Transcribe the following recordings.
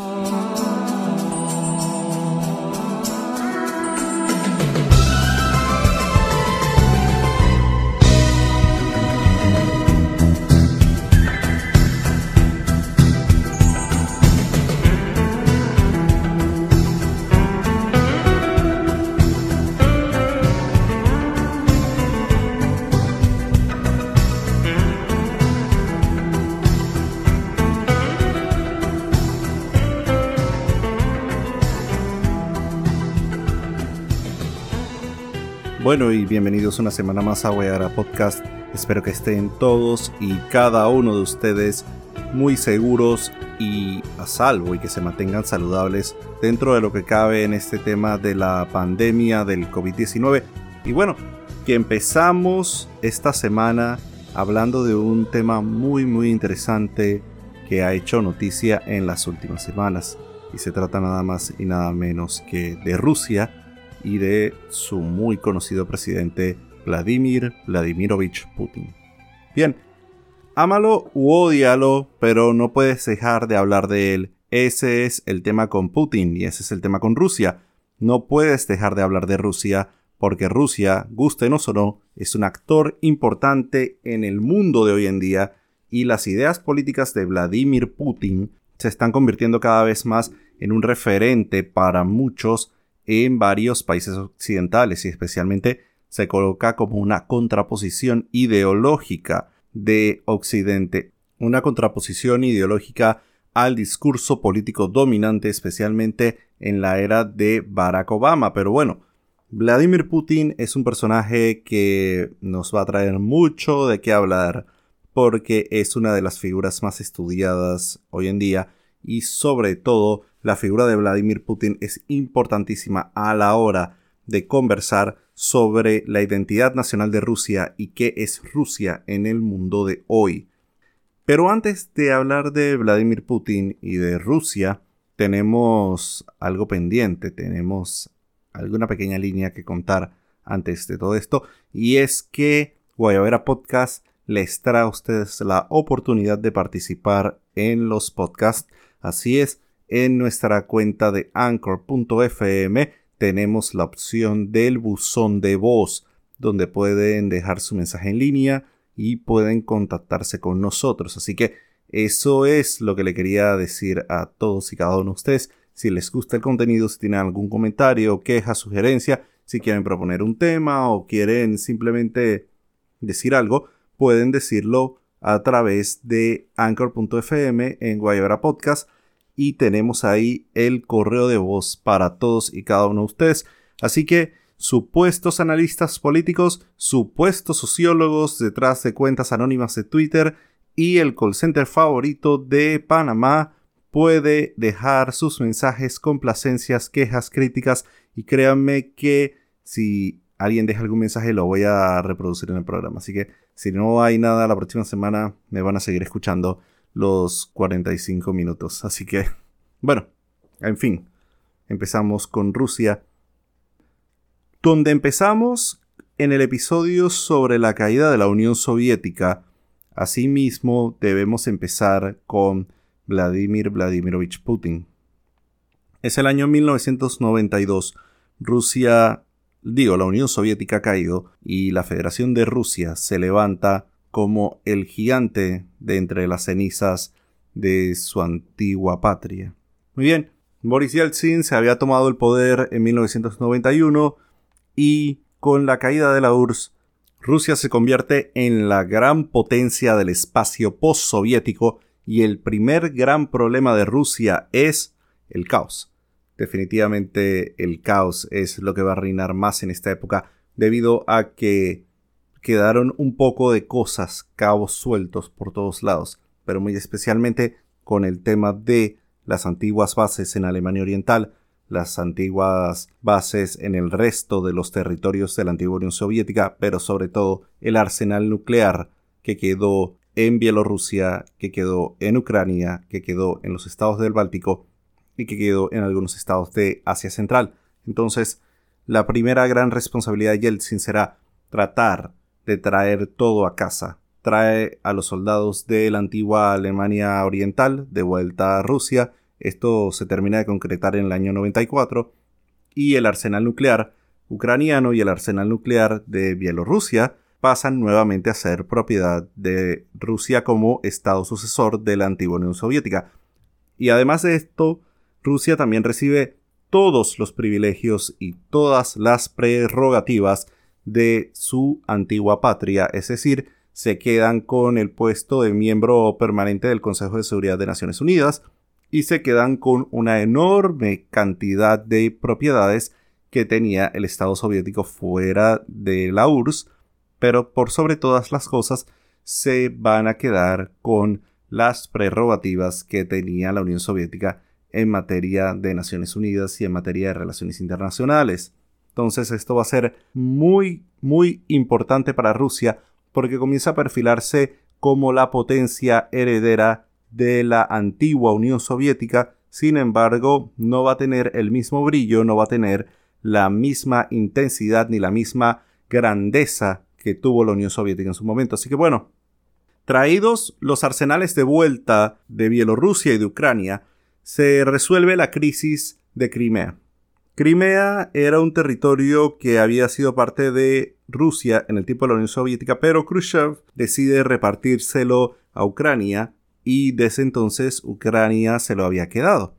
Oh. Bueno y bienvenidos una semana más a Guayara Podcast. Espero que estén todos y cada uno de ustedes muy seguros y a salvo y que se mantengan saludables dentro de lo que cabe en este tema de la pandemia del COVID-19. Y bueno, que empezamos esta semana hablando de un tema muy muy interesante que ha hecho noticia en las últimas semanas. Y se trata nada más y nada menos que de Rusia y de su muy conocido presidente Vladimir Vladimirovich Putin. Bien, ámalo u odialo, pero no puedes dejar de hablar de él. Ese es el tema con Putin y ese es el tema con Rusia. No puedes dejar de hablar de Rusia porque Rusia, gustenos o no, es un actor importante en el mundo de hoy en día y las ideas políticas de Vladimir Putin se están convirtiendo cada vez más en un referente para muchos en varios países occidentales y especialmente se coloca como una contraposición ideológica de Occidente, una contraposición ideológica al discurso político dominante, especialmente en la era de Barack Obama. Pero bueno, Vladimir Putin es un personaje que nos va a traer mucho de qué hablar, porque es una de las figuras más estudiadas hoy en día y sobre todo la figura de Vladimir Putin es importantísima a la hora de conversar sobre la identidad nacional de Rusia y qué es Rusia en el mundo de hoy. Pero antes de hablar de Vladimir Putin y de Rusia, tenemos algo pendiente, tenemos alguna pequeña línea que contar antes de todo esto, y es que Guayabera Podcast les trae a ustedes la oportunidad de participar en los podcasts. Así es, en nuestra cuenta de anchor.fm tenemos la opción del buzón de voz, donde pueden dejar su mensaje en línea y pueden contactarse con nosotros. Así que eso es lo que le quería decir a todos y cada uno de ustedes. Si les gusta el contenido, si tienen algún comentario, queja, sugerencia, si quieren proponer un tema o quieren simplemente decir algo, pueden decirlo a través de anchor.fm en Guayabra Podcast y tenemos ahí el correo de voz para todos y cada uno de ustedes. Así que supuestos analistas políticos, supuestos sociólogos detrás de cuentas anónimas de Twitter y el call center favorito de Panamá puede dejar sus mensajes, complacencias, quejas, críticas y créanme que si alguien deja algún mensaje lo voy a reproducir en el programa. Así que si no hay nada la próxima semana me van a seguir escuchando los 45 minutos. Así que, bueno, en fin, empezamos con Rusia. Donde empezamos en el episodio sobre la caída de la Unión Soviética, asimismo debemos empezar con Vladimir Vladimirovich Putin. Es el año 1992. Rusia, digo, la Unión Soviética ha caído y la Federación de Rusia se levanta como el gigante de entre las cenizas de su antigua patria. Muy bien, Boris Yeltsin se había tomado el poder en 1991 y con la caída de la URSS, Rusia se convierte en la gran potencia del espacio postsoviético y el primer gran problema de Rusia es el caos. Definitivamente el caos es lo que va a reinar más en esta época debido a que quedaron un poco de cosas, cabos sueltos por todos lados, pero muy especialmente con el tema de las antiguas bases en Alemania Oriental, las antiguas bases en el resto de los territorios de la antigua Unión Soviética, pero sobre todo el arsenal nuclear que quedó en Bielorrusia, que quedó en Ucrania, que quedó en los estados del Báltico y que quedó en algunos estados de Asia Central. Entonces, la primera gran responsabilidad de Yeltsin será tratar de traer todo a casa. Trae a los soldados de la antigua Alemania Oriental de vuelta a Rusia Esto se termina de concretar en el año 94 y el arsenal nuclear ucraniano y el arsenal nuclear de Bielorrusia pasan nuevamente a ser propiedad de Rusia como Estado sucesor de la antigua Unión Soviética. Y además de esto, Rusia también recibe todos los privilegios y todas las prerrogativas de su antigua patria, es decir, se quedan con el puesto de miembro permanente del Consejo de Seguridad de Naciones Unidas y se quedan con una enorme cantidad de propiedades que tenía el Estado soviético fuera de la URSS, pero por sobre todas las cosas se van a quedar con las prerrogativas que tenía la Unión Soviética en materia de Naciones Unidas y en materia de relaciones internacionales. Entonces esto va a ser muy, muy importante para Rusia porque comienza a perfilarse como la potencia heredera de la antigua Unión Soviética, sin embargo no va a tener el mismo brillo, no va a tener la misma intensidad ni la misma grandeza que tuvo la Unión Soviética en su momento. Así que bueno, traídos los arsenales de vuelta de Bielorrusia y de Ucrania, se resuelve la crisis de Crimea. Crimea era un territorio que había sido parte de Rusia en el tiempo de la Unión Soviética, pero Khrushchev decide repartírselo a Ucrania y desde entonces Ucrania se lo había quedado.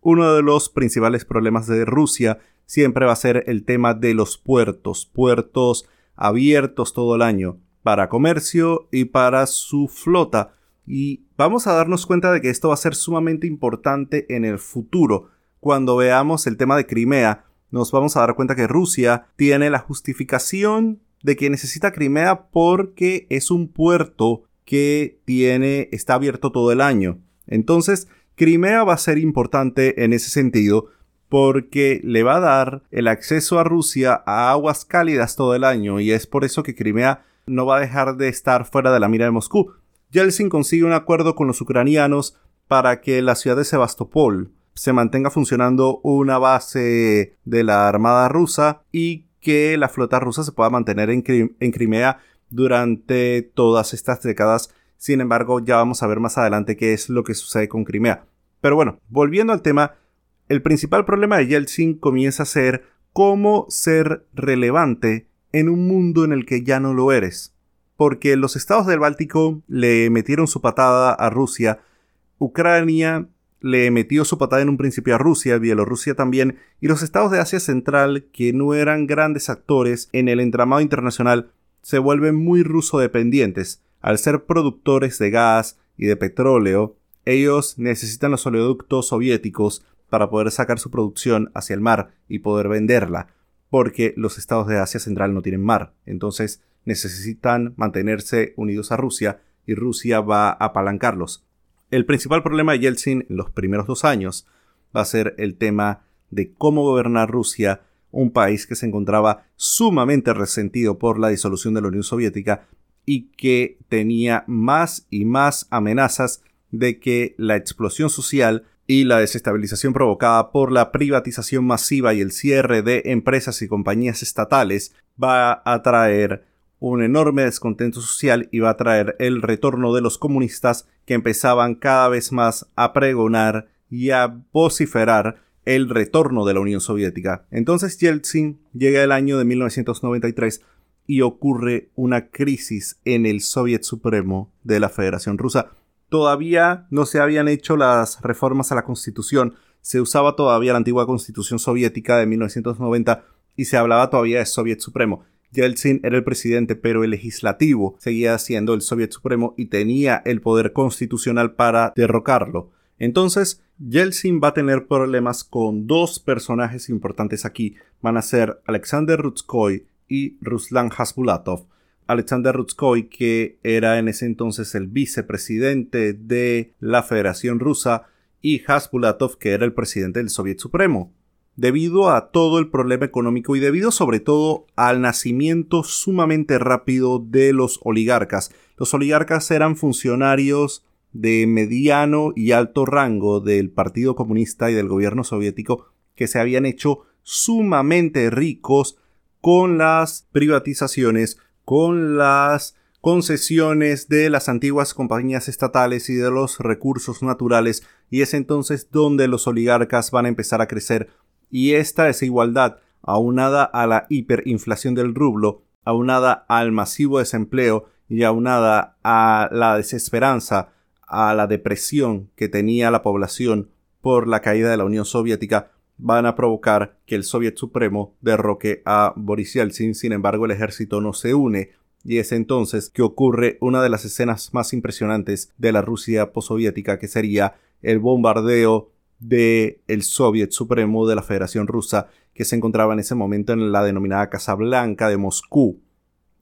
Uno de los principales problemas de Rusia siempre va a ser el tema de los puertos, puertos abiertos todo el año para comercio y para su flota. Y vamos a darnos cuenta de que esto va a ser sumamente importante en el futuro. Cuando veamos el tema de Crimea, nos vamos a dar cuenta que Rusia tiene la justificación de que necesita Crimea porque es un puerto que tiene está abierto todo el año. Entonces, Crimea va a ser importante en ese sentido porque le va a dar el acceso a Rusia a aguas cálidas todo el año y es por eso que Crimea no va a dejar de estar fuera de la mira de Moscú. Yeltsin consigue un acuerdo con los ucranianos para que la ciudad de Sebastopol se mantenga funcionando una base de la Armada rusa y que la flota rusa se pueda mantener en, Crimea durante todas estas décadas. Sin embargo, ya vamos a ver más adelante qué es lo que sucede con Crimea. Pero bueno, volviendo al tema, el principal problema de Yeltsin comienza a ser cómo ser relevante en un mundo en el que ya no lo eres. Porque los estados del Báltico le metieron su patada a Rusia, Ucrania le metió su patada en un principio a Rusia, Bielorrusia también, y los estados de Asia Central, que no eran grandes actores en el entramado internacional, se vuelven muy ruso dependientes. Al ser productores de gas y de petróleo, ellos necesitan los oleoductos soviéticos para poder sacar su producción hacia el mar y poder venderla, porque los estados de Asia Central no tienen mar, entonces necesitan mantenerse unidos a Rusia y Rusia va a apalancarlos. El principal problema de Yeltsin en los primeros dos años va a ser el tema de cómo gobernar Rusia, un país que se encontraba sumamente resentido por la disolución de la Unión Soviética y que tenía más y más amenazas de que la explosión social y la desestabilización provocada por la privatización masiva y el cierre de empresas y compañías estatales va a traer un enorme descontento social va a traer el retorno de los comunistas que empezaban cada vez más a pregonar y a vociferar el retorno de la Unión Soviética. Entonces Yeltsin llega el año de 1993 y ocurre una crisis en el Soviet Supremo de la Federación Rusa todavía no se habían hecho las reformas a la Constitución, se usaba todavía la antigua Constitución soviética de 1990 y se hablaba todavía de Soviet Supremo. Yeltsin era el presidente, pero el legislativo seguía siendo el Soviet Supremo y tenía el poder constitucional para derrocarlo. Entonces, Yeltsin va a tener problemas con dos personajes importantes aquí. Van a ser Alexander Rutskoy y Ruslan Hasbulatov. Alexander Rutskoy, que era en ese entonces el vicepresidente de la Federación Rusa, y Hasbulatov, que era el presidente del Soviet Supremo. Debido a todo el problema económico y debido sobre todo al nacimiento sumamente rápido de los oligarcas. Los oligarcas eran funcionarios de mediano y alto rango del Partido Comunista y del gobierno soviético que se habían hecho sumamente ricos con las privatizaciones con las concesiones de las antiguas compañías estatales y de los recursos naturales y es entonces donde los oligarcas van a empezar a crecer y esta desigualdad aunada a la hiperinflación del rublo, aunada al masivo desempleo y aunada a la desesperanza, a la depresión que tenía la población por la caída de la Unión Soviética, van a provocar que el Soviet Supremo derroque a Boris Yeltsin. Sin embargo, el ejército no se une y es entonces que ocurre una de las escenas más impresionantes de la Rusia postsoviética, que sería el bombardeo del el Soviet Supremo de la Federación Rusa, que se encontraba en ese momento en la denominada Casa Blanca de Moscú.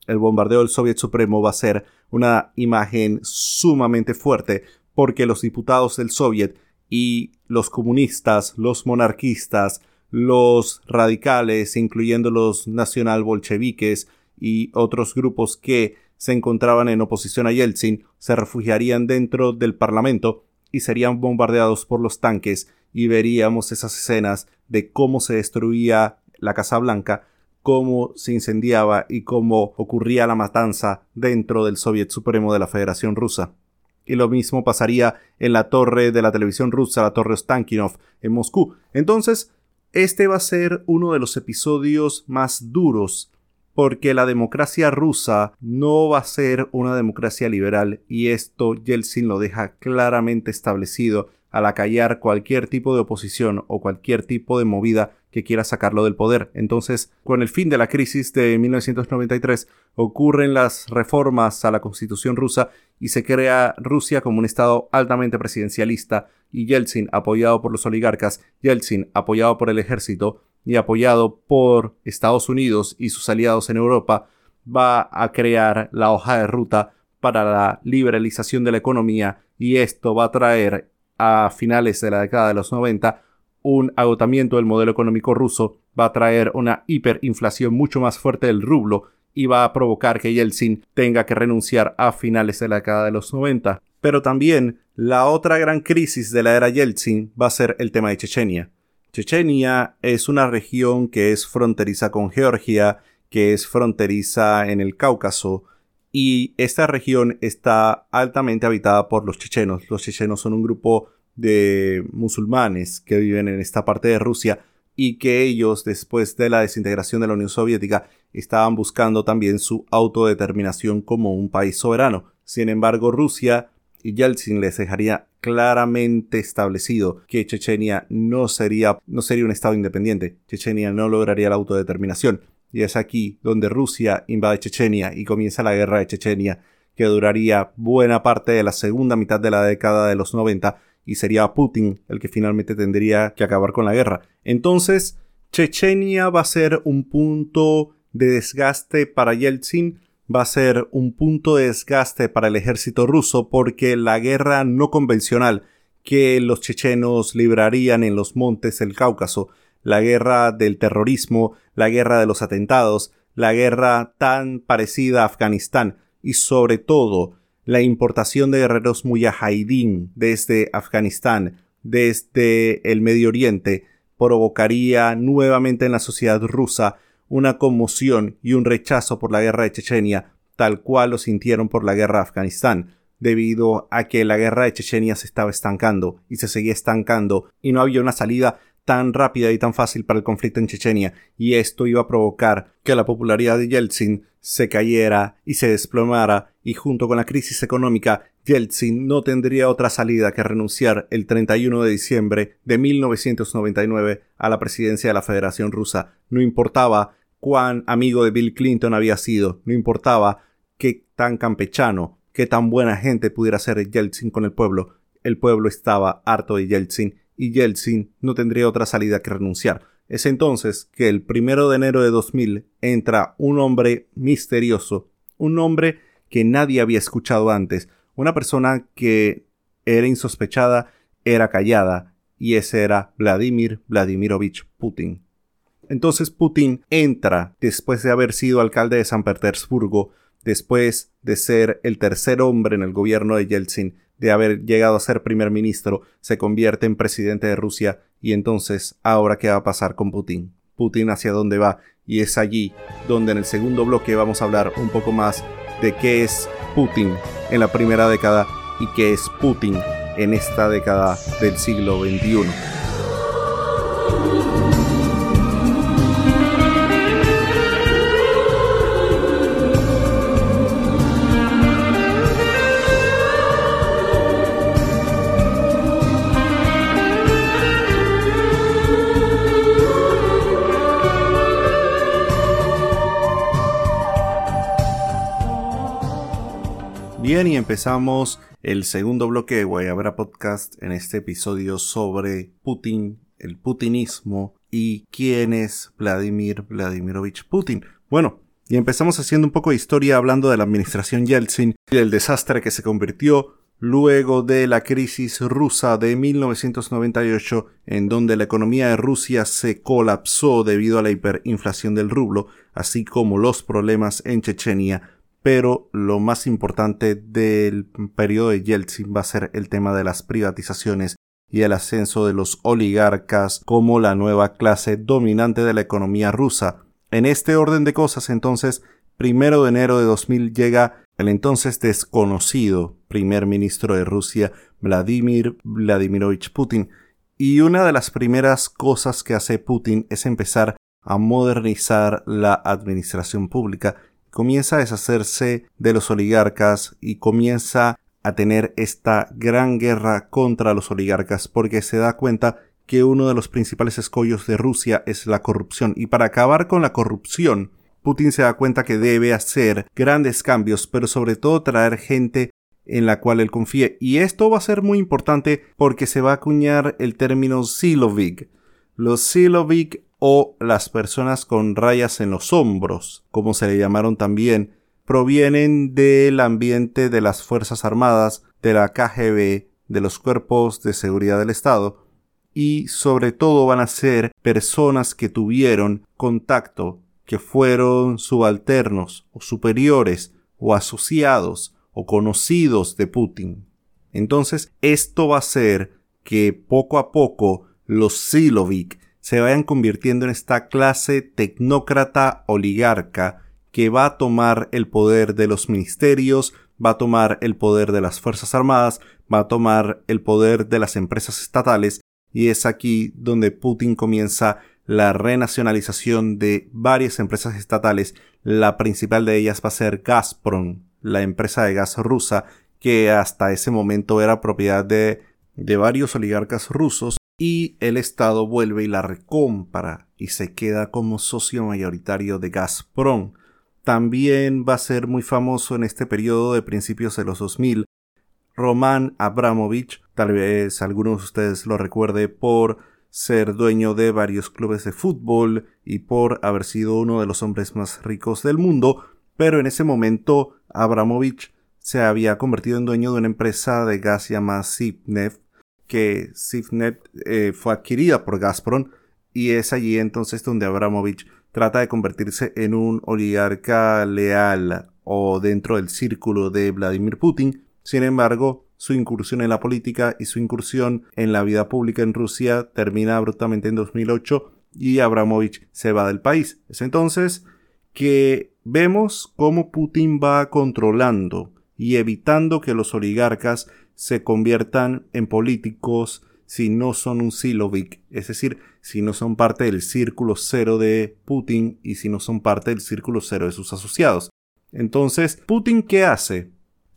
El bombardeo del Soviet Supremo va a ser una imagen sumamente fuerte porque los diputados del Soviet y los comunistas, los monarquistas, los radicales, incluyendo los nacional bolcheviques y otros grupos que se encontraban en oposición a Yeltsin, se refugiarían dentro del Parlamento y serían bombardeados por los tanques y veríamos esas escenas de cómo se destruía la Casa Blanca, cómo se incendiaba y cómo ocurría la matanza dentro del Soviet Supremo de la Federación Rusa. Y lo mismo pasaría en la torre de la televisión rusa, la torre Ostankinov, en Moscú. Entonces, este va a ser uno de los episodios más duros porque la democracia rusa no va a ser una democracia liberal y esto Yeltsin lo deja claramente establecido al acallar cualquier tipo de oposición o cualquier tipo de movida que quiera sacarlo del poder. Entonces, con el fin de la crisis de 1993, ocurren las reformas a la constitución rusa y se crea Rusia como un estado altamente presidencialista y Yeltsin, apoyado por los oligarcas, Yeltsin, apoyado por el ejército, y apoyado por Estados Unidos y sus aliados en Europa, va a crear la hoja de ruta para la liberalización de la economía y esto va a traer a finales de la década de los 90 un agotamiento del modelo económico ruso, va a traer una hiperinflación mucho más fuerte del rublo y va a provocar que Yeltsin tenga que renunciar a finales de la década de los 90. Pero también la otra gran crisis de la era Yeltsin va a ser el tema de Chechenia. Chechenia es una región que es fronteriza con Georgia, que es fronteriza en el Cáucaso, y esta región está altamente habitada por los chechenos. Los chechenos son un grupo de musulmanes que viven en esta parte de Rusia y que ellos, después de la desintegración de la Unión Soviética, estaban buscando también su autodeterminación como un país soberano. Sin embargo, Rusia Yeltsin les dejaría claramente establecido que Chechenia no sería, no sería un Estado independiente. Chechenia no lograría la autodeterminación. Y es aquí donde Rusia invade Chechenia y comienza la guerra de Chechenia, que duraría buena parte de la segunda mitad de la década de los 90 y sería Putin el que finalmente tendría que acabar con la guerra. Entonces, Chechenia va a ser un punto de desgaste para Yeltsin va a ser un punto de desgaste para el ejército ruso porque la guerra no convencional que los chechenos librarían en los montes del Cáucaso, la guerra del terrorismo, la guerra de los atentados, la guerra tan parecida a Afganistán y sobre todo la importación de guerreros mujahideen desde Afganistán, desde el Medio Oriente, provocaría nuevamente en la sociedad rusa una conmoción y un rechazo por la guerra de Chechenia, tal cual lo sintieron por la guerra de Afganistán, debido a que la guerra de Chechenia se estaba estancando y se seguía estancando y no había una salida tan rápida y tan fácil para el conflicto en Chechenia, y esto iba a provocar que la popularidad de Yeltsin se cayera y se desplomara, y junto con la crisis económica, Yeltsin no tendría otra salida que renunciar el 31 de diciembre de 1999 a la presidencia de la Federación Rusa. No importaba cuán amigo de Bill Clinton había sido, no importaba qué tan campechano, qué tan buena gente pudiera ser Yeltsin con el pueblo, el pueblo estaba harto de Yeltsin y Yeltsin no tendría otra salida que renunciar. Es entonces que el primero de enero de 2000 entra un hombre misterioso, un hombre que nadie había escuchado antes, una persona que era insospechada, era callada, y ese era Vladimir Vladimirovich Putin. Entonces Putin entra después de haber sido alcalde de San Petersburgo, después de ser el tercer hombre en el gobierno de Yeltsin, de haber llegado a ser primer ministro, se convierte en presidente de Rusia y entonces, ahora qué va a pasar con Putin? Putin hacia dónde va y es allí donde en el segundo bloque vamos a hablar un poco más de qué es Putin en la primera década y qué es Putin en esta década del siglo XXI. Bien, y empezamos el segundo bloque de Guayabra Podcast en este episodio sobre Putin, el putinismo y quién es Vladimir Vladimirovich Putin. Bueno, y empezamos haciendo un poco de historia hablando de la administración Yeltsin y del desastre que se convirtió luego de la crisis rusa de 1998, en donde la economía de Rusia se colapsó debido a la hiperinflación del rublo, así como los problemas en Chechenia pero lo más importante del periodo de Yeltsin va a ser el tema de las privatizaciones y el ascenso de los oligarcas como la nueva clase dominante de la economía rusa. En este orden de cosas, entonces, primero de enero de 2000 llega el entonces desconocido primer ministro de Rusia, Vladimir Vladimirovich Putin, y una de las primeras cosas que hace Putin es empezar a modernizar la administración pública comienza a deshacerse de los oligarcas y comienza a tener esta gran guerra contra los oligarcas porque se da cuenta que uno de los principales escollos de Rusia es la corrupción y para acabar con la corrupción Putin se da cuenta que debe hacer grandes cambios pero sobre todo traer gente en la cual él confíe y esto va a ser muy importante porque se va a acuñar el término Silovik. Los Silovik o las personas con rayas en los hombros, como se le llamaron también, provienen del ambiente de las Fuerzas Armadas, de la KGB, de los cuerpos de seguridad del Estado, y sobre todo van a ser personas que tuvieron contacto, que fueron subalternos o superiores o asociados o conocidos de Putin. Entonces, esto va a hacer que poco a poco los Silovik se vayan convirtiendo en esta clase tecnócrata oligarca que va a tomar el poder de los ministerios, va a tomar el poder de las Fuerzas Armadas, va a tomar el poder de las empresas estatales y es aquí donde Putin comienza la renacionalización de varias empresas estatales. La principal de ellas va a ser Gazprom, la empresa de gas rusa que hasta ese momento era propiedad de, de varios oligarcas rusos y el Estado vuelve y la recompra y se queda como socio mayoritario de Gazprom. También va a ser muy famoso en este periodo de principios de los 2000 Roman Abramovich, tal vez algunos de ustedes lo recuerde por ser dueño de varios clubes de fútbol y por haber sido uno de los hombres más ricos del mundo, pero en ese momento Abramovich se había convertido en dueño de una empresa de gas llamada Sipnev que Sifnet eh, fue adquirida por Gazprom y es allí entonces donde Abramovich trata de convertirse en un oligarca leal o dentro del círculo de Vladimir Putin. Sin embargo, su incursión en la política y su incursión en la vida pública en Rusia termina abruptamente en 2008 y Abramovich se va del país. Es entonces que vemos cómo Putin va controlando y evitando que los oligarcas se conviertan en políticos si no son un Silovik, es decir, si no son parte del círculo cero de Putin y si no son parte del círculo cero de sus asociados. Entonces, Putin, ¿qué hace?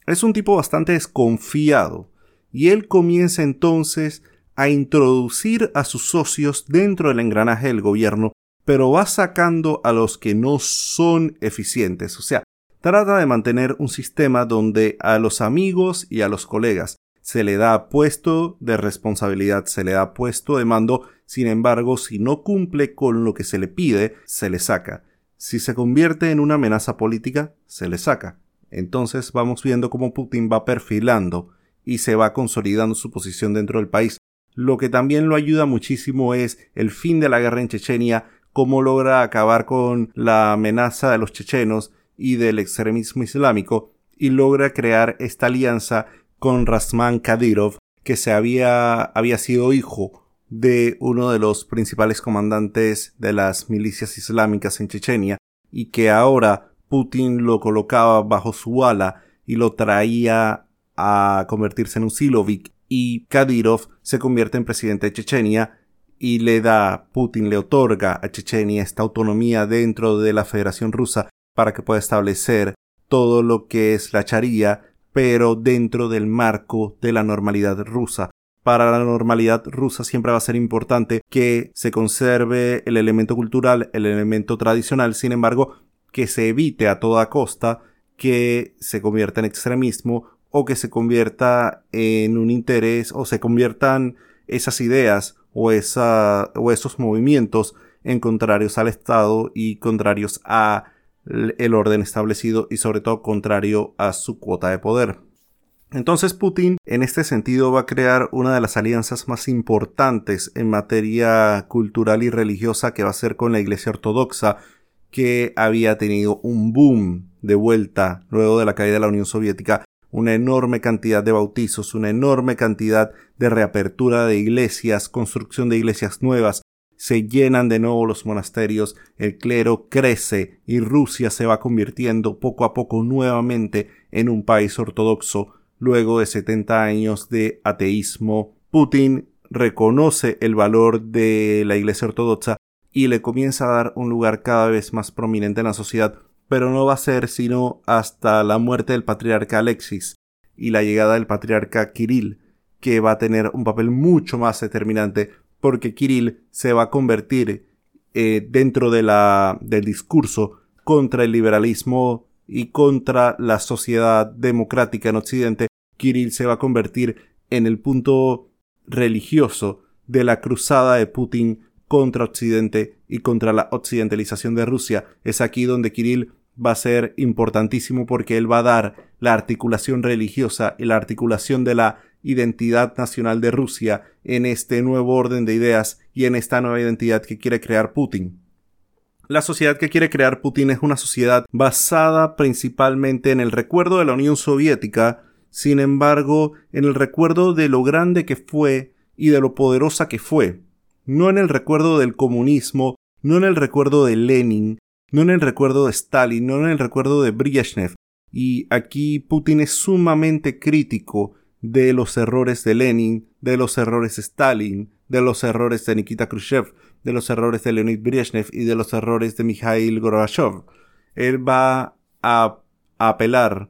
Es un tipo bastante desconfiado y él comienza entonces a introducir a sus socios dentro del engranaje del gobierno, pero va sacando a los que no son eficientes, o sea, trata de mantener un sistema donde a los amigos y a los colegas se le da puesto de responsabilidad, se le da puesto de mando, sin embargo, si no cumple con lo que se le pide, se le saca. Si se convierte en una amenaza política, se le saca. Entonces vamos viendo cómo Putin va perfilando y se va consolidando su posición dentro del país. Lo que también lo ayuda muchísimo es el fin de la guerra en Chechenia, cómo logra acabar con la amenaza de los chechenos y del extremismo islámico y logra crear esta alianza con Rasman Kadyrov, que se había, había sido hijo de uno de los principales comandantes de las milicias islámicas en Chechenia y que ahora Putin lo colocaba bajo su ala y lo traía a convertirse en un Silovik y Kadyrov se convierte en presidente de Chechenia y le da, Putin le otorga a Chechenia esta autonomía dentro de la Federación Rusa para que pueda establecer todo lo que es la charía, pero dentro del marco de la normalidad rusa. Para la normalidad rusa siempre va a ser importante que se conserve el elemento cultural, el elemento tradicional, sin embargo, que se evite a toda costa que se convierta en extremismo o que se convierta en un interés o se conviertan esas ideas o, esa, o esos movimientos en contrarios al Estado y contrarios a el orden establecido y sobre todo contrario a su cuota de poder. Entonces Putin en este sentido va a crear una de las alianzas más importantes en materia cultural y religiosa que va a ser con la Iglesia Ortodoxa que había tenido un boom de vuelta luego de la caída de la Unión Soviética, una enorme cantidad de bautizos, una enorme cantidad de reapertura de iglesias, construcción de iglesias nuevas, se llenan de nuevo los monasterios, el clero crece y Rusia se va convirtiendo poco a poco nuevamente en un país ortodoxo luego de 70 años de ateísmo. Putin reconoce el valor de la Iglesia Ortodoxa y le comienza a dar un lugar cada vez más prominente en la sociedad, pero no va a ser sino hasta la muerte del patriarca Alexis y la llegada del patriarca Kirill, que va a tener un papel mucho más determinante porque Kirill se va a convertir eh, dentro de la, del discurso contra el liberalismo y contra la sociedad democrática en Occidente, Kirill se va a convertir en el punto religioso de la cruzada de Putin contra Occidente y contra la occidentalización de Rusia. Es aquí donde Kirill va a ser importantísimo porque él va a dar la articulación religiosa y la articulación de la identidad nacional de Rusia en este nuevo orden de ideas y en esta nueva identidad que quiere crear Putin. La sociedad que quiere crear Putin es una sociedad basada principalmente en el recuerdo de la Unión Soviética, sin embargo, en el recuerdo de lo grande que fue y de lo poderosa que fue, no en el recuerdo del comunismo, no en el recuerdo de Lenin, no en el recuerdo de Stalin, no en el recuerdo de Brezhnev. Y aquí Putin es sumamente crítico de los errores de Lenin, de los errores de Stalin, de los errores de Nikita Khrushchev, de los errores de Leonid Brezhnev y de los errores de Mikhail Gorbachev. Él va a, apelar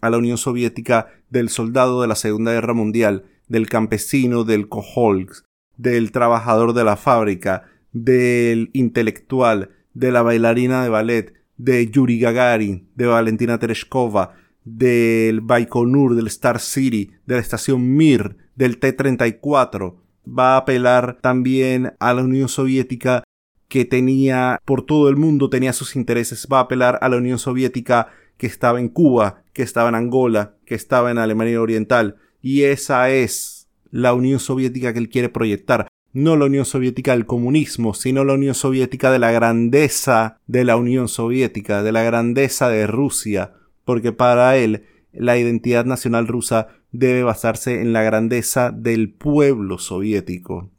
a la Unión Soviética del soldado de la Segunda Guerra Mundial, del campesino del Koholsk, del trabajador de la fábrica, del intelectual, de la bailarina de ballet, de Yuri Gagarin, de Valentina Tereshkova, del Baikonur, del Star City, de la estación Mir, del T-34. Va a apelar también a la Unión Soviética que tenía por todo el mundo tenía sus intereses. Va a apelar a la Unión Soviética que estaba en Cuba, que estaba en Angola, que estaba en Alemania Oriental. Y esa es la Unión Soviética que él quiere proyectar. No la Unión Soviética del comunismo, sino la Unión Soviética de la grandeza de la Unión Soviética, de la grandeza de Rusia, porque para él la identidad nacional rusa debe basarse en la grandeza del pueblo soviético,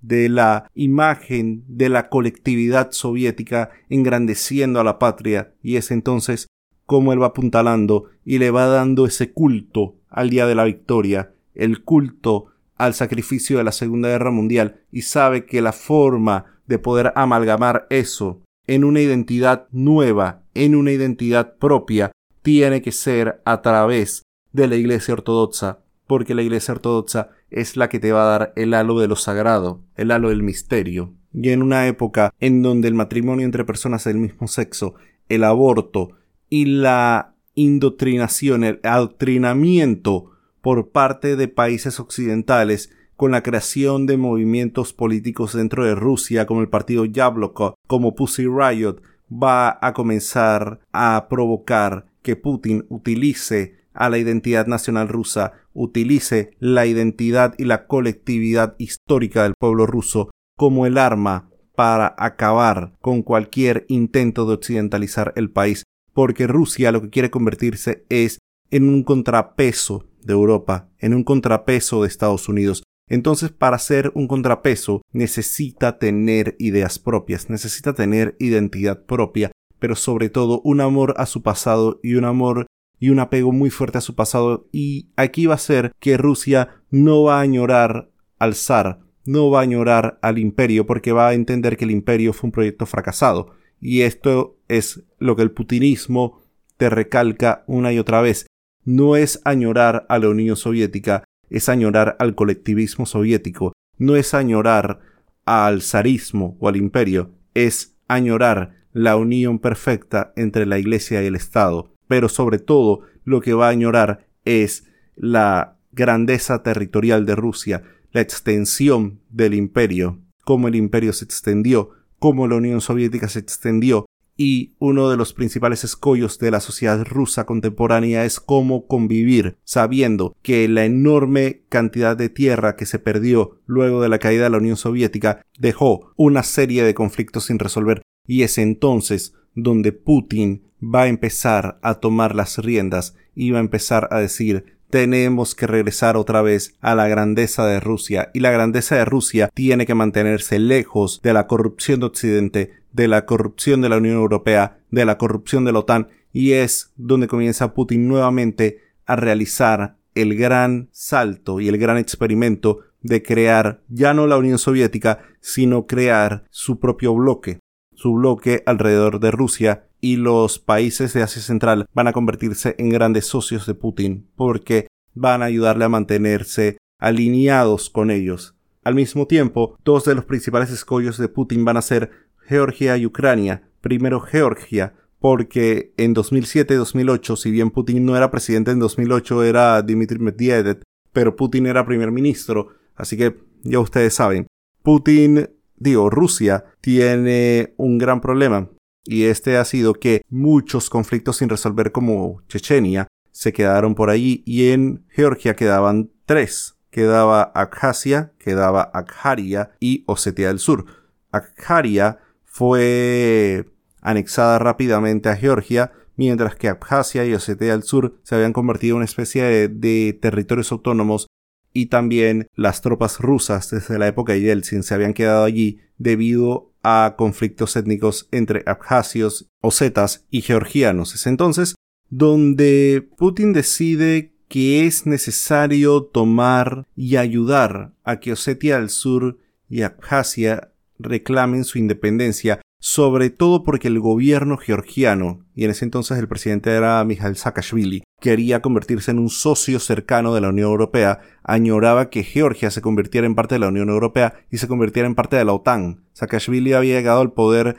de la imagen de la colectividad soviética engrandeciendo a la patria, y es entonces como él va apuntalando y le va dando ese culto al día de la victoria, el culto al sacrificio de la Segunda Guerra Mundial, y sabe que la forma de poder amalgamar eso en una identidad nueva, en una identidad propia, tiene que ser a través de la Iglesia Ortodoxa, porque la Iglesia Ortodoxa es la que te va a dar el halo de lo sagrado, el halo del misterio. Y en una época en donde el matrimonio entre personas del mismo sexo, el aborto y la indoctrinación, el adoctrinamiento por parte de países occidentales con la creación de movimientos políticos dentro de Rusia como el partido Yabloko, como Pussy Riot, va a comenzar a provocar que Putin utilice a la identidad nacional rusa, utilice la identidad y la colectividad histórica del pueblo ruso como el arma para acabar con cualquier intento de occidentalizar el país, porque Rusia lo que quiere convertirse es en un contrapeso de Europa, en un contrapeso de Estados Unidos. Entonces, para ser un contrapeso, necesita tener ideas propias, necesita tener identidad propia, pero sobre todo un amor a su pasado y un amor y un apego muy fuerte a su pasado. Y aquí va a ser que Rusia no va a añorar al zar, no va a añorar al imperio porque va a entender que el imperio fue un proyecto fracasado. Y esto es lo que el putinismo te recalca una y otra vez. No es añorar a la Unión Soviética, es añorar al colectivismo soviético, no es añorar al zarismo o al imperio, es añorar la unión perfecta entre la Iglesia y el Estado, pero sobre todo lo que va a añorar es la grandeza territorial de Rusia, la extensión del imperio, cómo el imperio se extendió, cómo la Unión Soviética se extendió, y uno de los principales escollos de la sociedad rusa contemporánea es cómo convivir, sabiendo que la enorme cantidad de tierra que se perdió luego de la caída de la Unión Soviética dejó una serie de conflictos sin resolver y es entonces donde Putin va a empezar a tomar las riendas y va a empezar a decir tenemos que regresar otra vez a la grandeza de Rusia y la grandeza de Rusia tiene que mantenerse lejos de la corrupción de Occidente, de la corrupción de la Unión Europea, de la corrupción de OTAN. Y es donde comienza Putin nuevamente a realizar el gran salto y el gran experimento de crear ya no la Unión Soviética, sino crear su propio bloque, su bloque alrededor de Rusia y los países de Asia Central van a convertirse en grandes socios de Putin porque van a ayudarle a mantenerse alineados con ellos. Al mismo tiempo, dos de los principales escollos de Putin van a ser Georgia y Ucrania. Primero Georgia, porque en 2007-2008, si bien Putin no era presidente en 2008, era Dmitry Medvedev, pero Putin era primer ministro, así que ya ustedes saben. Putin, digo, Rusia tiene un gran problema y este ha sido que muchos conflictos sin resolver como Chechenia se quedaron por ahí y en Georgia quedaban tres. Quedaba Abjasia, quedaba Abjaria y Osetia del Sur. Abjaria fue anexada rápidamente a Georgia, mientras que Abjasia y Osetia del Sur se habían convertido en una especie de, territorios autónomos y también las tropas rusas desde la época de Yeltsin se habían quedado allí debido a conflictos étnicos entre abjasios, osetas y georgianos. Es entonces donde Putin decide que es necesario tomar y ayudar a que Osetia del Sur y Abjasia reclamen su independencia sobre todo porque el gobierno georgiano, y en ese entonces el presidente era Mikhail Saakashvili, quería convertirse en un socio cercano de la Unión Europea, añoraba que Georgia se convirtiera en parte de la Unión Europea y se convirtiera en parte de la OTAN. Saakashvili había llegado al poder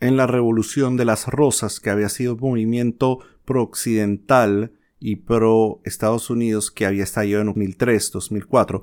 en la Revolución de las Rosas, que había sido un movimiento pro-occidental y pro-Estados Unidos que había estallado en 2003-2004,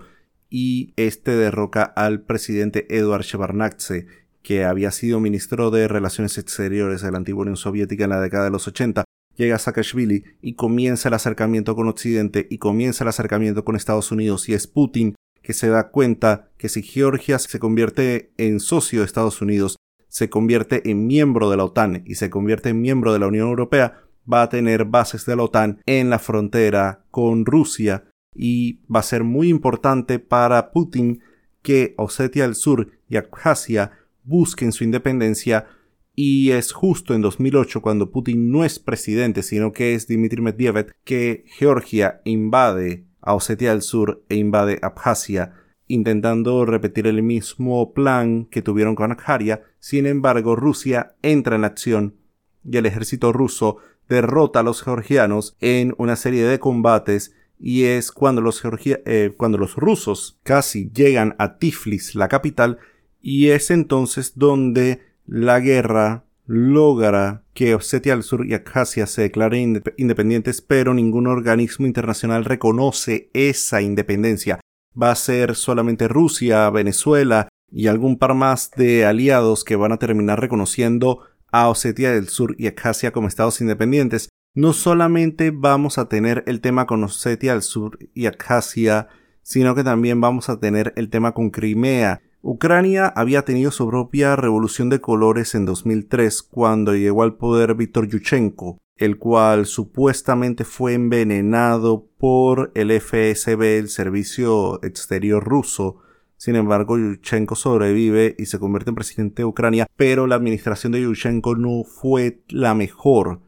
y este derroca al presidente Eduard Shevardnadze, que había sido ministro de Relaciones Exteriores de la antigua Unión Soviética en la década de los 80, llega a Saakashvili y comienza el acercamiento con Occidente y comienza el acercamiento con Estados Unidos y es Putin que se da cuenta que si Georgia se convierte en socio de Estados Unidos, se convierte en miembro de la OTAN y se convierte en miembro de la Unión Europea, va a tener bases de la OTAN en la frontera con Rusia y va a ser muy importante para Putin que Osetia del Sur y Abjasia busquen su independencia y es justo en 2008 cuando Putin no es presidente sino que es Dmitry Medvedev que Georgia invade a Osetia del Sur e invade Abjasia intentando repetir el mismo plan que tuvieron con Abjaria. Sin embargo, Rusia entra en acción y el ejército ruso derrota a los georgianos en una serie de combates y es cuando los, eh, cuando los rusos casi llegan a Tiflis, la capital, y es entonces donde la guerra logra que Osetia del Sur y Abjasia se declaren independientes, pero ningún organismo internacional reconoce esa independencia. Va a ser solamente Rusia, Venezuela y algún par más de aliados que van a terminar reconociendo a Osetia del Sur y Abjasia como estados independientes. No solamente vamos a tener el tema con Osetia del Sur y Abjasia, sino que también vamos a tener el tema con Crimea Ucrania había tenido su propia revolución de colores en 2003 cuando llegó al poder Viktor Yushchenko, el cual supuestamente fue envenenado por el FSB, el Servicio Exterior ruso, Sin embargo, Yushchenko sobrevive y se convierte en presidente de Ucrania, pero la administración de Yushchenko no fue la mejor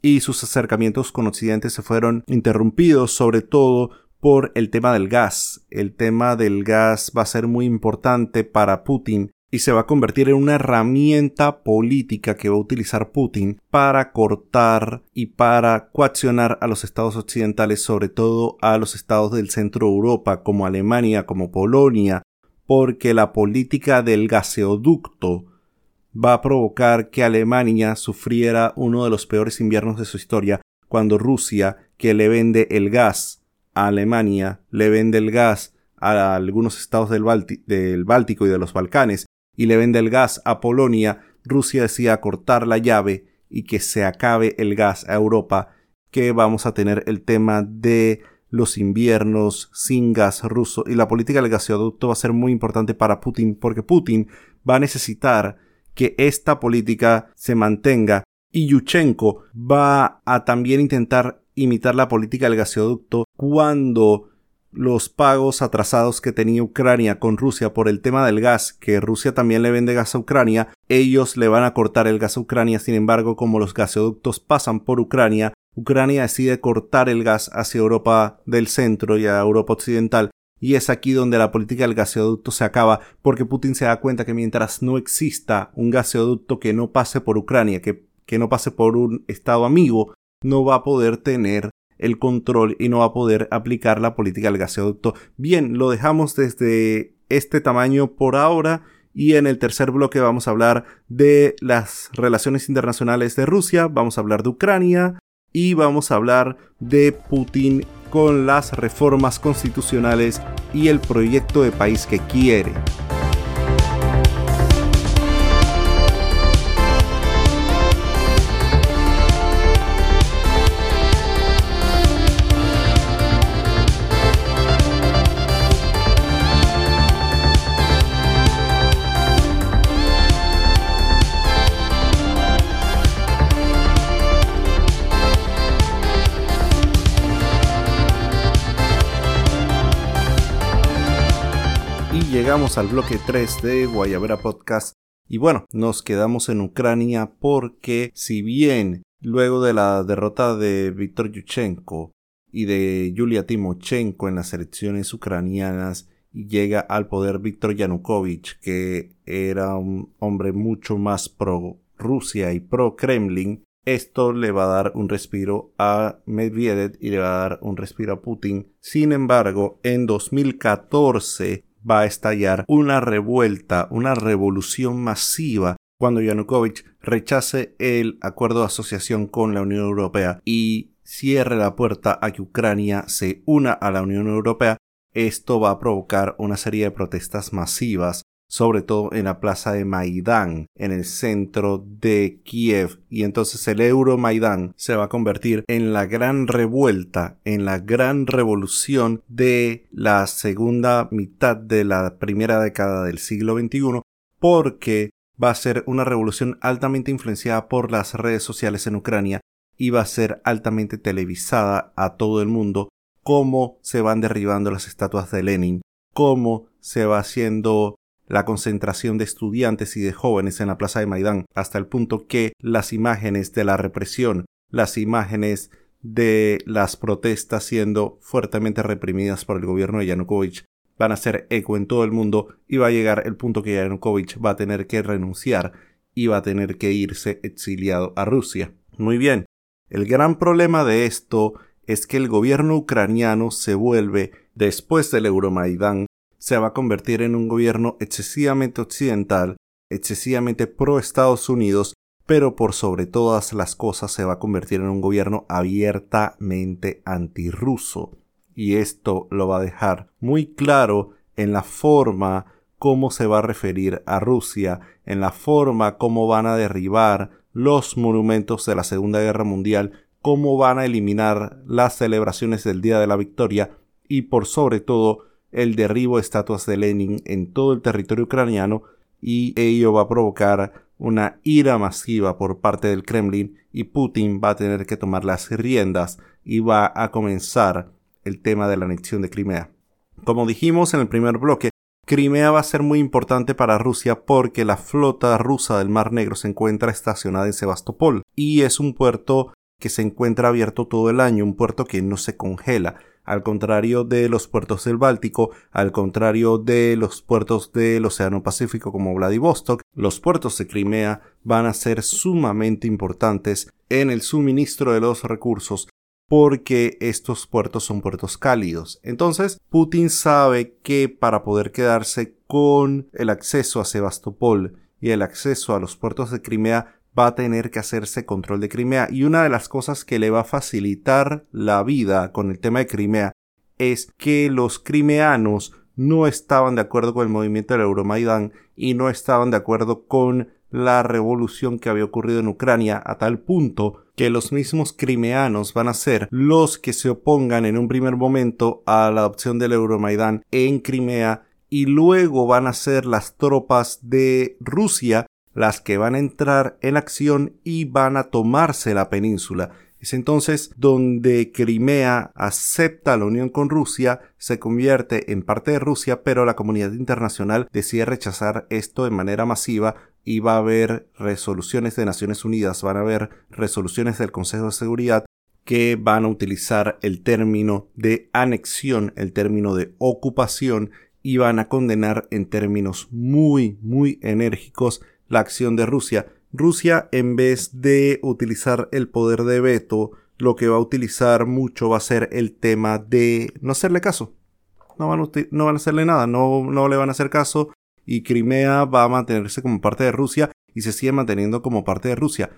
y sus acercamientos con Occidente se fueron interrumpidos, sobre todo por el tema del gas. El tema del gas va a ser muy importante para Putin y se va a convertir en una herramienta política que va a utilizar Putin para cortar y para coaccionar a los estados occidentales, sobre todo a los estados del centro de Europa, como Alemania, como Polonia, porque la política del gaseoducto va a provocar que Alemania sufriera uno de los peores inviernos de su historia, cuando Rusia, que le vende el gas Alemania, le vende el gas a algunos estados del, Báltico y de los Balcanes, y le vende el gas a Polonia, Rusia decía cortar la llave y que se acabe el gas a Europa, que vamos a tener el tema de los inviernos sin gas ruso y la política del gasoducto va a ser muy importante para Putin porque Putin va a necesitar que esta política se mantenga y Yushchenko va a también intentar imitar la política del gasoducto cuando los pagos atrasados que tenía Ucrania con Rusia por el tema del gas, que Rusia también le vende gas a Ucrania, ellos le van a cortar el gas a Ucrania, sin embargo, como los gasoductos pasan por Ucrania, Ucrania decide cortar el gas hacia Europa del centro y a Europa occidental, y es aquí donde la política del gasoducto se acaba, porque Putin se da cuenta que mientras no exista un gasoducto que no pase por Ucrania, que, que no pase por un estado amigo, no va a poder tener el control y no va a poder aplicar la política del gasoducto. Bien, lo dejamos desde este tamaño por ahora y en el tercer bloque vamos a hablar de las relaciones internacionales de Rusia, vamos a hablar de Ucrania y vamos a hablar de Putin con las reformas constitucionales y el proyecto de país que quiere. Llegamos al bloque 3 de Guayabera Podcast. Y bueno, nos quedamos en Ucrania porque si bien luego de la derrota de Viktor Yushchenko y de Yulia Timochenko en las elecciones ucranianas llega al poder Viktor Yanukovych, que era un hombre mucho más pro Rusia y pro Kremlin, esto le va a dar un respiro a Medvedev y le va a dar un respiro a Putin. Sin embargo, en 2014 va a estallar una revuelta, una revolución masiva cuando Yanukovych rechace el acuerdo de asociación con la Unión Europea y cierre la puerta a que Ucrania se una a la Unión Europea, esto va a provocar una serie de protestas masivas sobre todo en la plaza de Maidán, en el centro de Kiev. Y entonces el Euromaidán se va a convertir en la gran revuelta, en la gran revolución de la segunda mitad de la primera década del siglo XXI, porque va a ser una revolución altamente influenciada por las redes sociales en Ucrania y va a ser altamente televisada a todo el mundo, cómo se van derribando las estatuas de Lenin, cómo se va haciendo la concentración de estudiantes y de jóvenes en la plaza de Maidán, hasta el punto que las imágenes de la represión, las imágenes de las protestas siendo fuertemente reprimidas por el gobierno de Yanukovych van a ser eco en todo el mundo y va a llegar el punto que Yanukovych va a tener que renunciar y va a tener que irse exiliado a Rusia. Muy bien, el gran problema de esto es que el gobierno ucraniano se vuelve, después del Euromaidán, se va a convertir en un gobierno excesivamente occidental, excesivamente pro Estados Unidos, pero por sobre todas las cosas se va a convertir en un gobierno abiertamente antirruso. Y esto lo va a dejar muy claro en la forma cómo se va a referir a Rusia, en la forma cómo van a derribar los monumentos de la Segunda Guerra Mundial, cómo van a eliminar las celebraciones del Día de la Victoria y por sobre todo el derribo de estatuas de Lenin en todo el territorio ucraniano y ello va a provocar una ira masiva por parte del Kremlin y Putin va a tener que tomar las riendas y va a comenzar el tema de la anexión de Crimea. Como dijimos en el primer bloque, Crimea va a ser muy importante para Rusia porque la flota rusa del Mar Negro se encuentra estacionada en Sebastopol y es un puerto que se encuentra abierto todo el año, un puerto que no se congela al contrario de los puertos del Báltico, al contrario de los puertos del Océano Pacífico como Vladivostok, los puertos de Crimea van a ser sumamente importantes en el suministro de los recursos porque estos puertos son puertos cálidos. Entonces, Putin sabe que para poder quedarse con el acceso a Sebastopol y el acceso a los puertos de Crimea va a tener que hacerse control de Crimea. Y una de las cosas que le va a facilitar la vida con el tema de Crimea es que los crimeanos no estaban de acuerdo con el movimiento del Euromaidán y no estaban de acuerdo con la revolución que había ocurrido en Ucrania a tal punto que los mismos crimeanos van a ser los que se opongan en un primer momento a la adopción del Euromaidán en Crimea y luego van a ser las tropas de Rusia las que van a entrar en acción y van a tomarse la península. Es entonces donde Crimea acepta la unión con Rusia, se convierte en parte de Rusia, pero la comunidad internacional decide rechazar esto de manera masiva y va a haber resoluciones de Naciones Unidas, van a haber resoluciones del Consejo de Seguridad que van a utilizar el término de anexión, el término de ocupación y van a condenar en términos muy, muy enérgicos la acción de Rusia. Rusia, en vez de utilizar el poder de veto, lo que va a utilizar mucho va a ser el tema de no hacerle caso. No van a, no van a hacerle nada, no, no le van a hacer caso y Crimea va a mantenerse como parte de Rusia y se sigue manteniendo como parte de Rusia.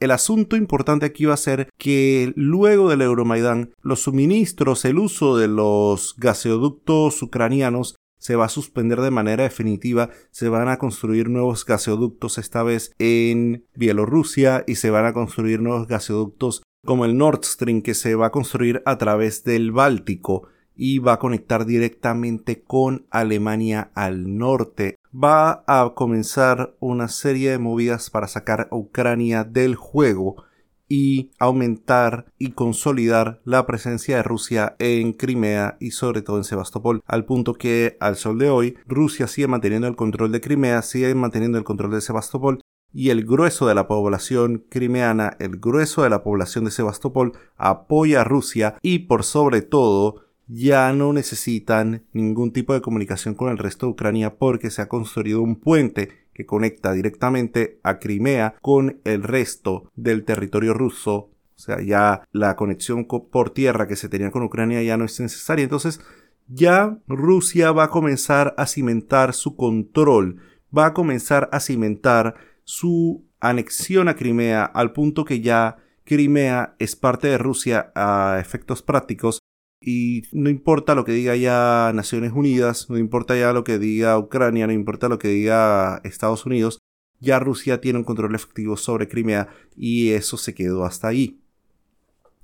El asunto importante aquí va a ser que luego del Euromaidán, los suministros, el uso de los gaseoductos ucranianos se va a suspender de manera definitiva, se van a construir nuevos gaseoductos esta vez en Bielorrusia y se van a construir nuevos gaseoductos como el Nord Stream que se va a construir a través del Báltico y va a conectar directamente con Alemania al norte. Va a comenzar una serie de movidas para sacar a Ucrania del juego y aumentar y consolidar la presencia de Rusia en Crimea y sobre todo en Sebastopol, al punto que al sol de hoy Rusia sigue manteniendo el control de Crimea, sigue manteniendo el control de Sebastopol y el grueso de la población crimeana, el grueso de la población de Sebastopol apoya a Rusia y por sobre todo ya no necesitan ningún tipo de comunicación con el resto de Ucrania porque se ha construido un puente que conecta directamente a Crimea con el resto del territorio ruso. O sea, ya la conexión por tierra que se tenía con Ucrania ya no es necesaria. Entonces, ya Rusia va a comenzar a cimentar su control, va a comenzar a cimentar su anexión a Crimea al punto que ya Crimea es parte de Rusia a efectos prácticos y no importa lo que diga ya Naciones Unidas, no importa ya lo que diga Ucrania, no importa lo que diga Estados Unidos, ya Rusia tiene un control efectivo sobre Crimea y eso se quedó hasta ahí.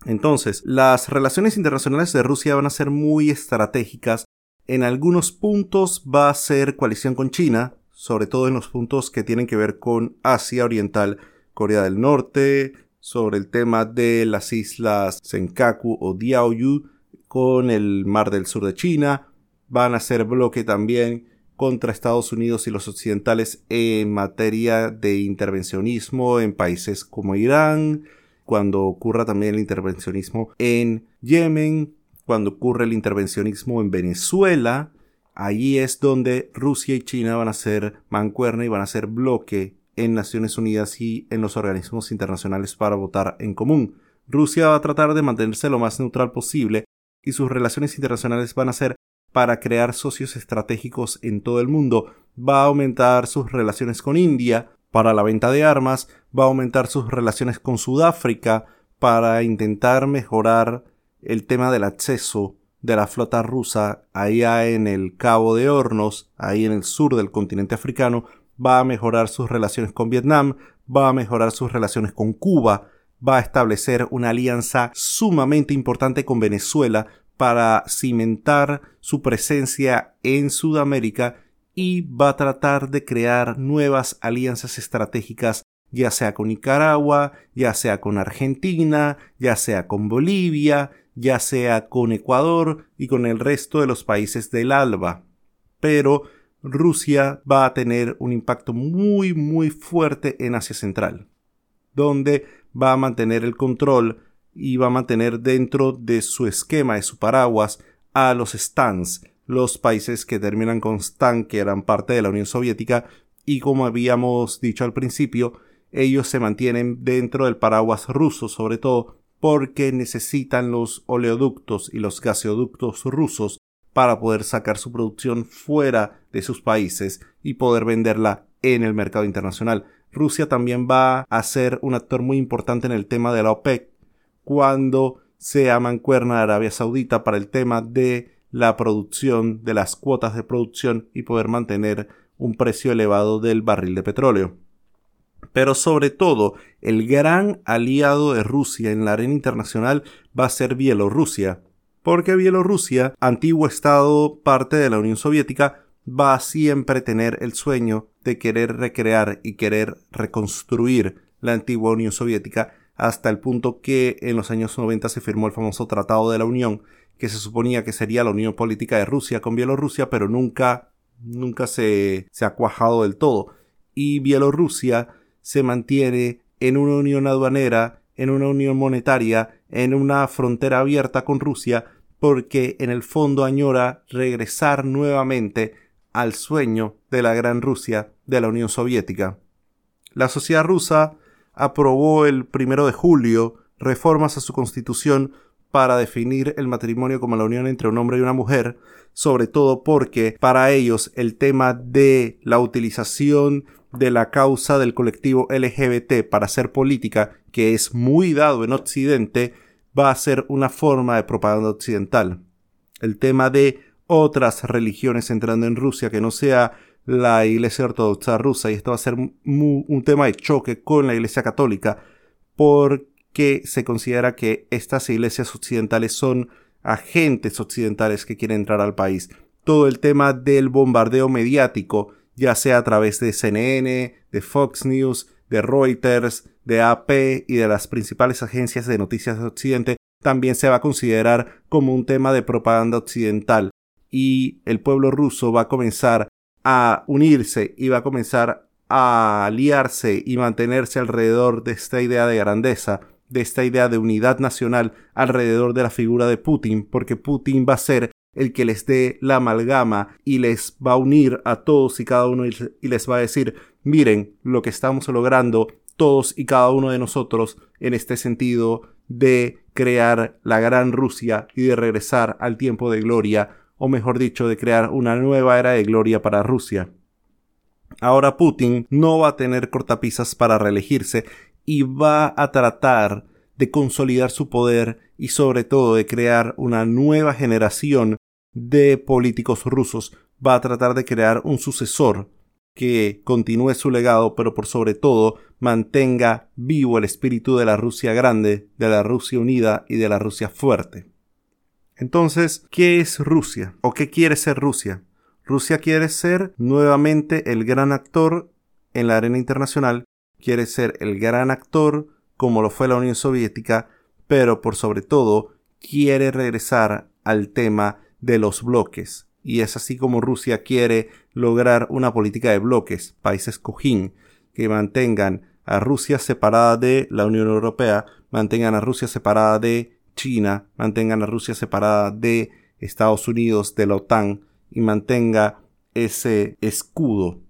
Entonces, las relaciones internacionales de Rusia van a ser muy estratégicas. En algunos puntos va a ser coalición con China, sobre todo en los puntos que tienen que ver con Asia Oriental, Corea del Norte, sobre el tema de las islas Senkaku o Diaoyu, con el Mar del Sur de China, van a hacer bloque también contra Estados Unidos y los occidentales en materia de intervencionismo en países como Irán, cuando ocurra también el intervencionismo en Yemen, cuando ocurre el intervencionismo en Venezuela, allí es donde Rusia y China van a ser mancuerna y van a ser bloque en Naciones Unidas y en los organismos internacionales para votar en común. Rusia va a tratar de mantenerse lo más neutral posible y sus relaciones internacionales van a ser para crear socios estratégicos en todo el mundo. Va a aumentar sus relaciones con India para la venta de armas, va a aumentar sus relaciones con Sudáfrica para intentar mejorar el tema del acceso de la flota rusa allá en el Cabo de Hornos, ahí en el sur del continente africano, va a mejorar sus relaciones con Vietnam, va a mejorar sus relaciones con Cuba, va a establecer una alianza sumamente importante con Venezuela para cimentar su presencia en Sudamérica y va a tratar de crear nuevas alianzas estratégicas ya sea con Nicaragua, ya sea con Argentina, ya sea con Bolivia, ya sea con Ecuador y con el resto de los países del ALBA. pero Rusia va a tener un impacto muy muy fuerte en Asia Central, donde va a mantener el control y va a mantener dentro de su esquema, de su paraguas, a los stans, los países que terminan con stan, que eran parte de la Unión Soviética, y como habíamos dicho al principio, ellos se mantienen dentro del paraguas ruso, sobre todo porque necesitan los oleoductos y los gaseoductos rusos para poder sacar su producción fuera de sus países y poder venderla en el mercado internacional. Rusia también va a ser un actor muy importante en el tema de la OPEC cuando sea mancuerna de Arabia Saudita para el tema de la producción, de las cuotas de producción y poder mantener un precio elevado del barril de petróleo. Pero sobre todo, el gran aliado de Rusia en la arena internacional va a ser Bielorrusia, porque Bielorrusia, antiguo estado parte de la Unión Soviética, va a siempre tener el sueño de querer recrear y querer reconstruir la antigua Unión Soviética hasta el punto que en los años 90 se firmó el famoso Tratado de la Unión, que se suponía que sería la unión política de Rusia con Bielorrusia, pero nunca, nunca se, se ha cuajado del todo. Y Bielorrusia se mantiene en una unión aduanera, en una unión monetaria, en una frontera abierta con Rusia, porque en el fondo añora regresar nuevamente al sueño de la gran Rusia de la Unión Soviética. La sociedad rusa aprobó el primero de julio reformas a su constitución para definir el matrimonio como la unión entre un hombre y una mujer, sobre todo porque para ellos el tema de la utilización de la causa del colectivo LGBT para hacer política, que es muy dado en Occidente, va a ser una forma de propaganda occidental. El tema de otras religiones entrando en Rusia que no sea la Iglesia Ortodoxa rusa, y esto va a ser un tema de choque con la Iglesia Católica, porque se considera que estas iglesias occidentales son agentes occidentales que quieren entrar al país. Todo el tema del bombardeo mediático ya sea a través de CNN, de Fox News, de Reuters, de AP y de las principales agencias de noticias de Occidente, también se va a considerar como un tema de propaganda occidental y el pueblo ruso va a comenzar a unirse y va a comenzar a aliarse y mantenerse alrededor de esta idea de grandeza, de esta idea de unidad nacional alrededor de la figura de Putin, porque Putin va a ser el que les dé la amalgama y les va a unir a todos y cada uno y les va a decir, miren lo que estamos logrando todos y cada uno de nosotros en este sentido de crear la gran Rusia y de regresar al tiempo de gloria, o mejor dicho, de crear una nueva era de gloria para Rusia. Ahora Putin no va a tener cortapisas para reelegirse y va a tratar de consolidar su poder y sobre todo de crear una nueva generación de políticos rusos. Va a tratar de crear un sucesor que continúe su legado, pero por sobre todo mantenga vivo el espíritu de la Rusia grande, de la Rusia unida y de la Rusia fuerte. Entonces, ¿qué es Rusia? ¿O qué quiere ser Rusia? Rusia quiere ser nuevamente el gran actor en la arena internacional, quiere ser el gran actor como lo fue la Unión Soviética, pero por sobre todo quiere regresar al tema de los bloques. Y es así como Rusia quiere lograr una política de bloques, países cojín, que mantengan a Rusia separada de la Unión Europea, mantengan a Rusia separada de China, mantengan a Rusia separada de Estados Unidos, de la OTAN, y mantenga ese escudo,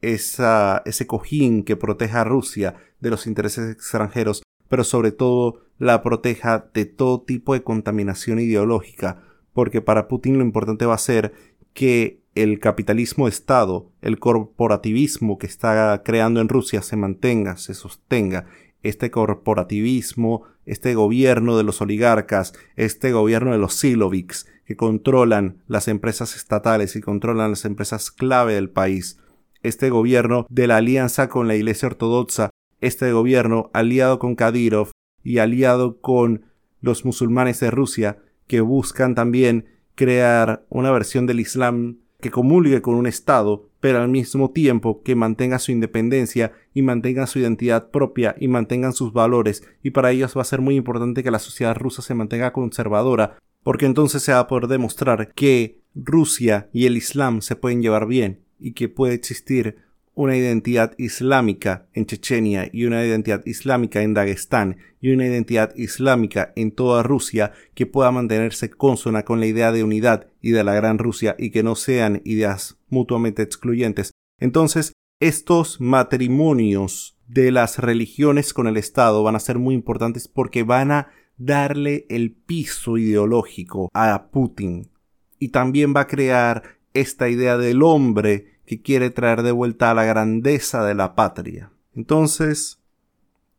ese cojín que proteja a Rusia de los intereses extranjeros, pero sobre todo la proteja de todo tipo de contaminación ideológica, porque para Putin lo importante va a ser que el capitalismo de Estado, el corporativismo que está creando en Rusia se mantenga, se sostenga. Este corporativismo, este gobierno de los oligarcas, este gobierno de los Siloviks, que controlan las empresas estatales y controlan las empresas clave del país, este gobierno de la alianza con la Iglesia Ortodoxa este gobierno, aliado con Kadyrov y aliado con los musulmanes de Rusia, que buscan también crear una versión del Islam que comulgue con un Estado, pero al mismo tiempo que mantenga su independencia y mantenga su identidad propia y mantengan sus valores, y para ellos va a ser muy importante que la sociedad rusa se mantenga conservadora, porque entonces se va a poder demostrar que Rusia y el Islam se pueden llevar bien y que puede existir una identidad islámica en Chechenia y una identidad islámica en Dagestán y una identidad islámica en toda Rusia que pueda mantenerse consona con la idea de unidad y de la gran Rusia y que no sean ideas mutuamente excluyentes. Entonces, estos matrimonios de las religiones con el Estado van a ser muy importantes porque van a darle el piso ideológico a Putin y también va a crear esta idea del hombre que quiere traer de vuelta a la grandeza de la patria. Entonces,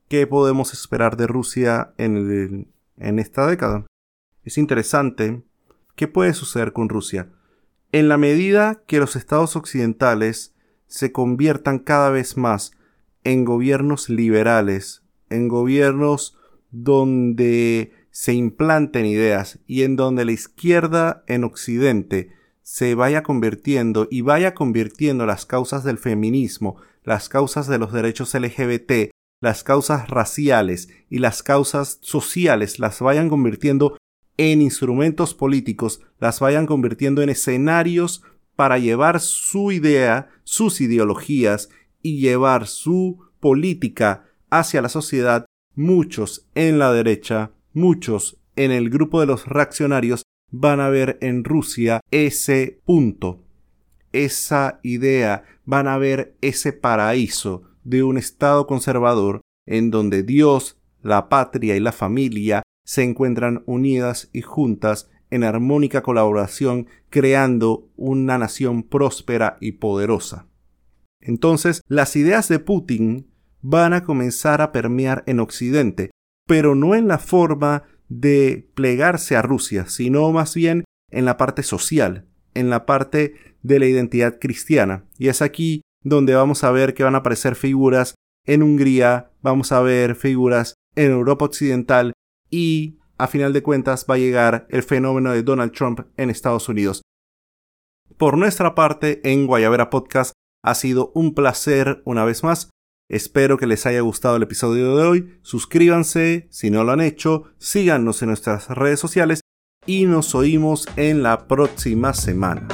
¿qué podemos esperar de Rusia en, en esta década? Es interesante. ¿Qué puede suceder con Rusia? En la medida que los estados occidentales se conviertan cada vez más en gobiernos liberales, en gobiernos donde se implanten ideas y en donde la izquierda en Occidente se vaya convirtiendo y vaya convirtiendo las causas del feminismo, las causas de los derechos LGBT, las causas raciales y las causas sociales las vayan convirtiendo en instrumentos políticos, las vayan convirtiendo en escenarios para llevar su idea, sus ideologías y llevar su política hacia la sociedad, muchos en la derecha, muchos en el grupo de los reaccionarios van a ver en Rusia ese punto, esa idea, van a ver ese paraíso de un Estado conservador en donde Dios, la patria y la familia se encuentran unidas y juntas en armónica colaboración, creando una nación próspera y poderosa. Entonces, las ideas de Putin van a comenzar a permear en Occidente, pero no en la forma de plegarse a Rusia, sino más bien en la parte social, en la parte de la identidad cristiana. Y es aquí donde vamos a ver que van a aparecer figuras en Hungría, vamos a ver figuras en Europa Occidental y a final de cuentas va a llegar el fenómeno de Donald Trump en Estados Unidos. Por nuestra parte, en Guayabera Podcast ha sido un placer una vez más Espero que les haya gustado el episodio de hoy. Suscríbanse si no lo han hecho, síganos en nuestras redes sociales y nos oímos en la próxima semana.